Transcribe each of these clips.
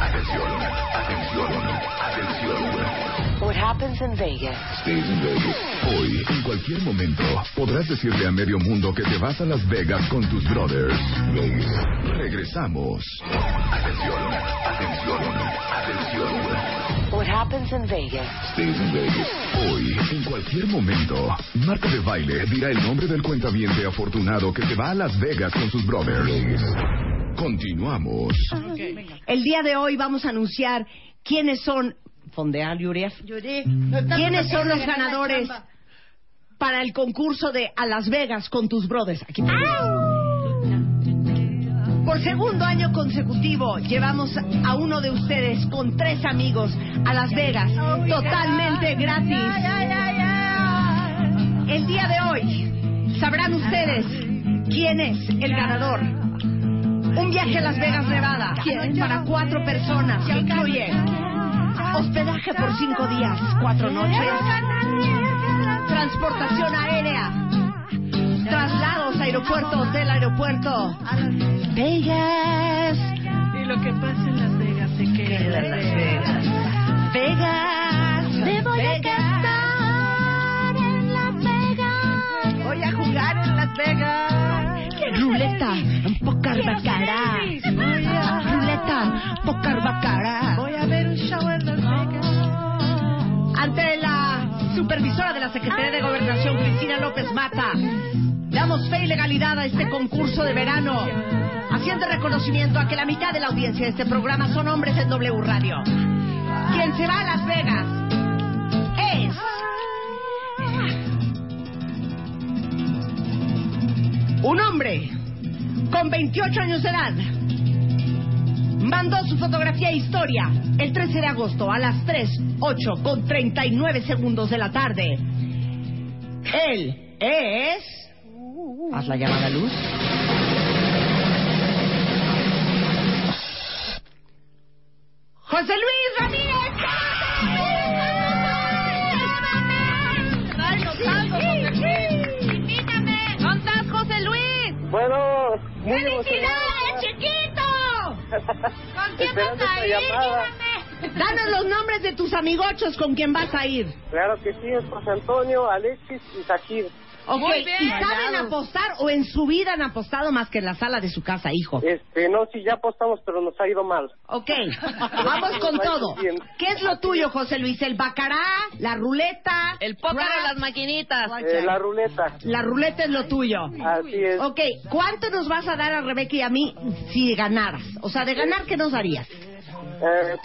Atención, atención, atención. What happens in Vegas Stays in Vegas. Hoy, en cualquier momento, podrás decirle a medio mundo que te vas a Las Vegas con tus brothers. Vegas. Regresamos. Atención, atención, atención. What happens in Vegas Stays in Vegas. Hoy, en cualquier momento, Marta de Baile dirá el nombre del cuentaviente afortunado que se va a Las Vegas con sus brothers. Continuamos. El día de hoy vamos a anunciar quiénes son. Fondeal, Yurief. ¿Quiénes son los ganadores para el concurso de A Las Vegas con tus brothers? Aquí Por segundo año consecutivo llevamos a uno de ustedes con tres amigos a Las Vegas totalmente gratis. El día de hoy sabrán ustedes quién es el ganador. Un viaje a Las Vegas, Nevada, para cuatro personas que incluye hospedaje por cinco días, cuatro noches, transportación aérea, traslados aeropuerto, hotel, aeropuerto, Vegas, Y lo que pasa en Las Vegas se queda en Las Vegas. Vegas, pocar bacará. Voy a ver un show en Las Vegas. Ante la supervisora de la Secretaría de Gobernación, Cristina López Mata, damos fe y legalidad a este concurso de verano, haciendo reconocimiento a que la mitad de la audiencia de este programa son hombres en W Radio. Quien se va a Las Vegas es... Un hombre con 28 años de edad mandó su fotografía e historia el 13 de agosto a las 3.08 con 39 segundos de la tarde. Él es... Haz la llamada luz. José Luis Ramírez. ¿Dónde estás, José Luis? Bueno, muy ¡Felicidades, chiquito! ¿Con quién Esperando esta llamada. Dígame. Danos los nombres de tus amigochos con quien vas a ir. Claro que sí, es José Antonio, Alexis y Sajid. Ok, Muy bien. ¿y saben apostar o en su vida han apostado más que en la sala de su casa, hijo? Este, no, sí, ya apostamos, pero nos ha ido mal. Ok, vamos con todo. ¿Qué es lo tuyo, José Luis? ¿El bacará? ¿La ruleta? El póker las maquinitas. Eh, la ruleta, La ruleta es lo tuyo. así es. Ok, ¿cuánto nos vas a dar a Rebeca y a mí si ganaras? O sea, de ganar, ¿qué nos darías? Eh,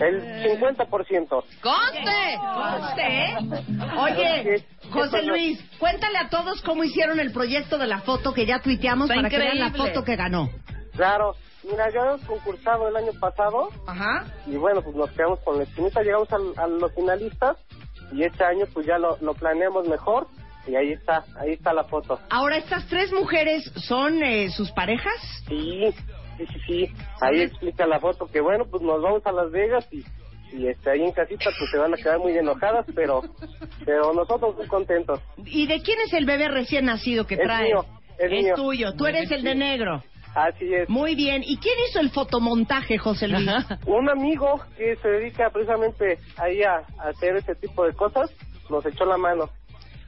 el 50%. ¡Conste! ¿Conste? Oye, José Luis, cuéntale a todos cómo hicieron el proyecto de la foto que ya tuiteamos Está para que vean la increíble. foto que ganó. Claro, mira, ya habíamos concursado el año pasado Ajá. y bueno, pues nos quedamos con la esquinita, llegamos al- a, los finalistas y este año pues ya lo, lo planeamos mejor y ahí está, ahí está la foto. Ahora, ¿estas tres mujeres son eh, sus parejas? Sí, sí, sí, sí. Ahí explica la foto que bueno, pues nos vamos a Las Vegas y, y este, ahí en casita pues se van a quedar muy enojadas, pero pero nosotros muy contentos. ¿Y de quién es el bebé recién nacido que Es traes? mío, es mío. tuyo, tú eres el de negro. Así es. Muy bien. ¿Y quién hizo el fotomontaje, José Luis? Un amigo que se dedica precisamente ahí a, a hacer ese tipo de cosas nos echó la mano.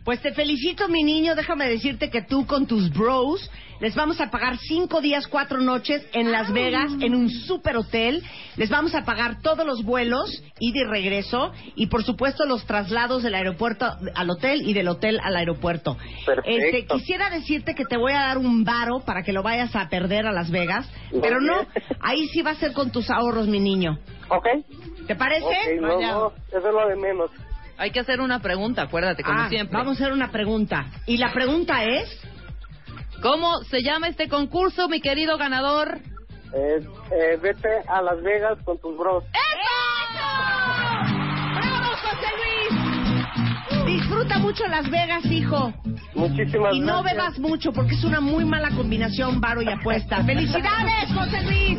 Pues te felicito, mi niño. Déjame decirte que tú con tus bros les vamos a pagar cinco días, cuatro noches en Las Vegas, en un super hotel. Les vamos a pagar todos los vuelos, ida y regreso, y por supuesto los traslados del aeropuerto al hotel y del hotel al aeropuerto. Perfecto. Este, quisiera decirte que te voy a dar un varo para que lo vayas a perder a Las Vegas, pero no, bien. ahí sí va a ser con tus ahorros, mi niño. ¿Ok? ¿Te parece? Ok, no, no, eso es lo de menos. Hay que hacer una pregunta, acuérdate, como Ah, siempre. Vamos a hacer una pregunta. Y la pregunta es... ¿Cómo se llama este concurso, mi querido ganador? Eh, eh, vete a Las Vegas con tus bros. ¡Bravo, José Luis! Disfruta mucho Las Vegas, hijo. Muchísimas Y no gracias. bebas mucho porque es una muy mala combinación varo y apuesta. ¡Felicidades, José Luis!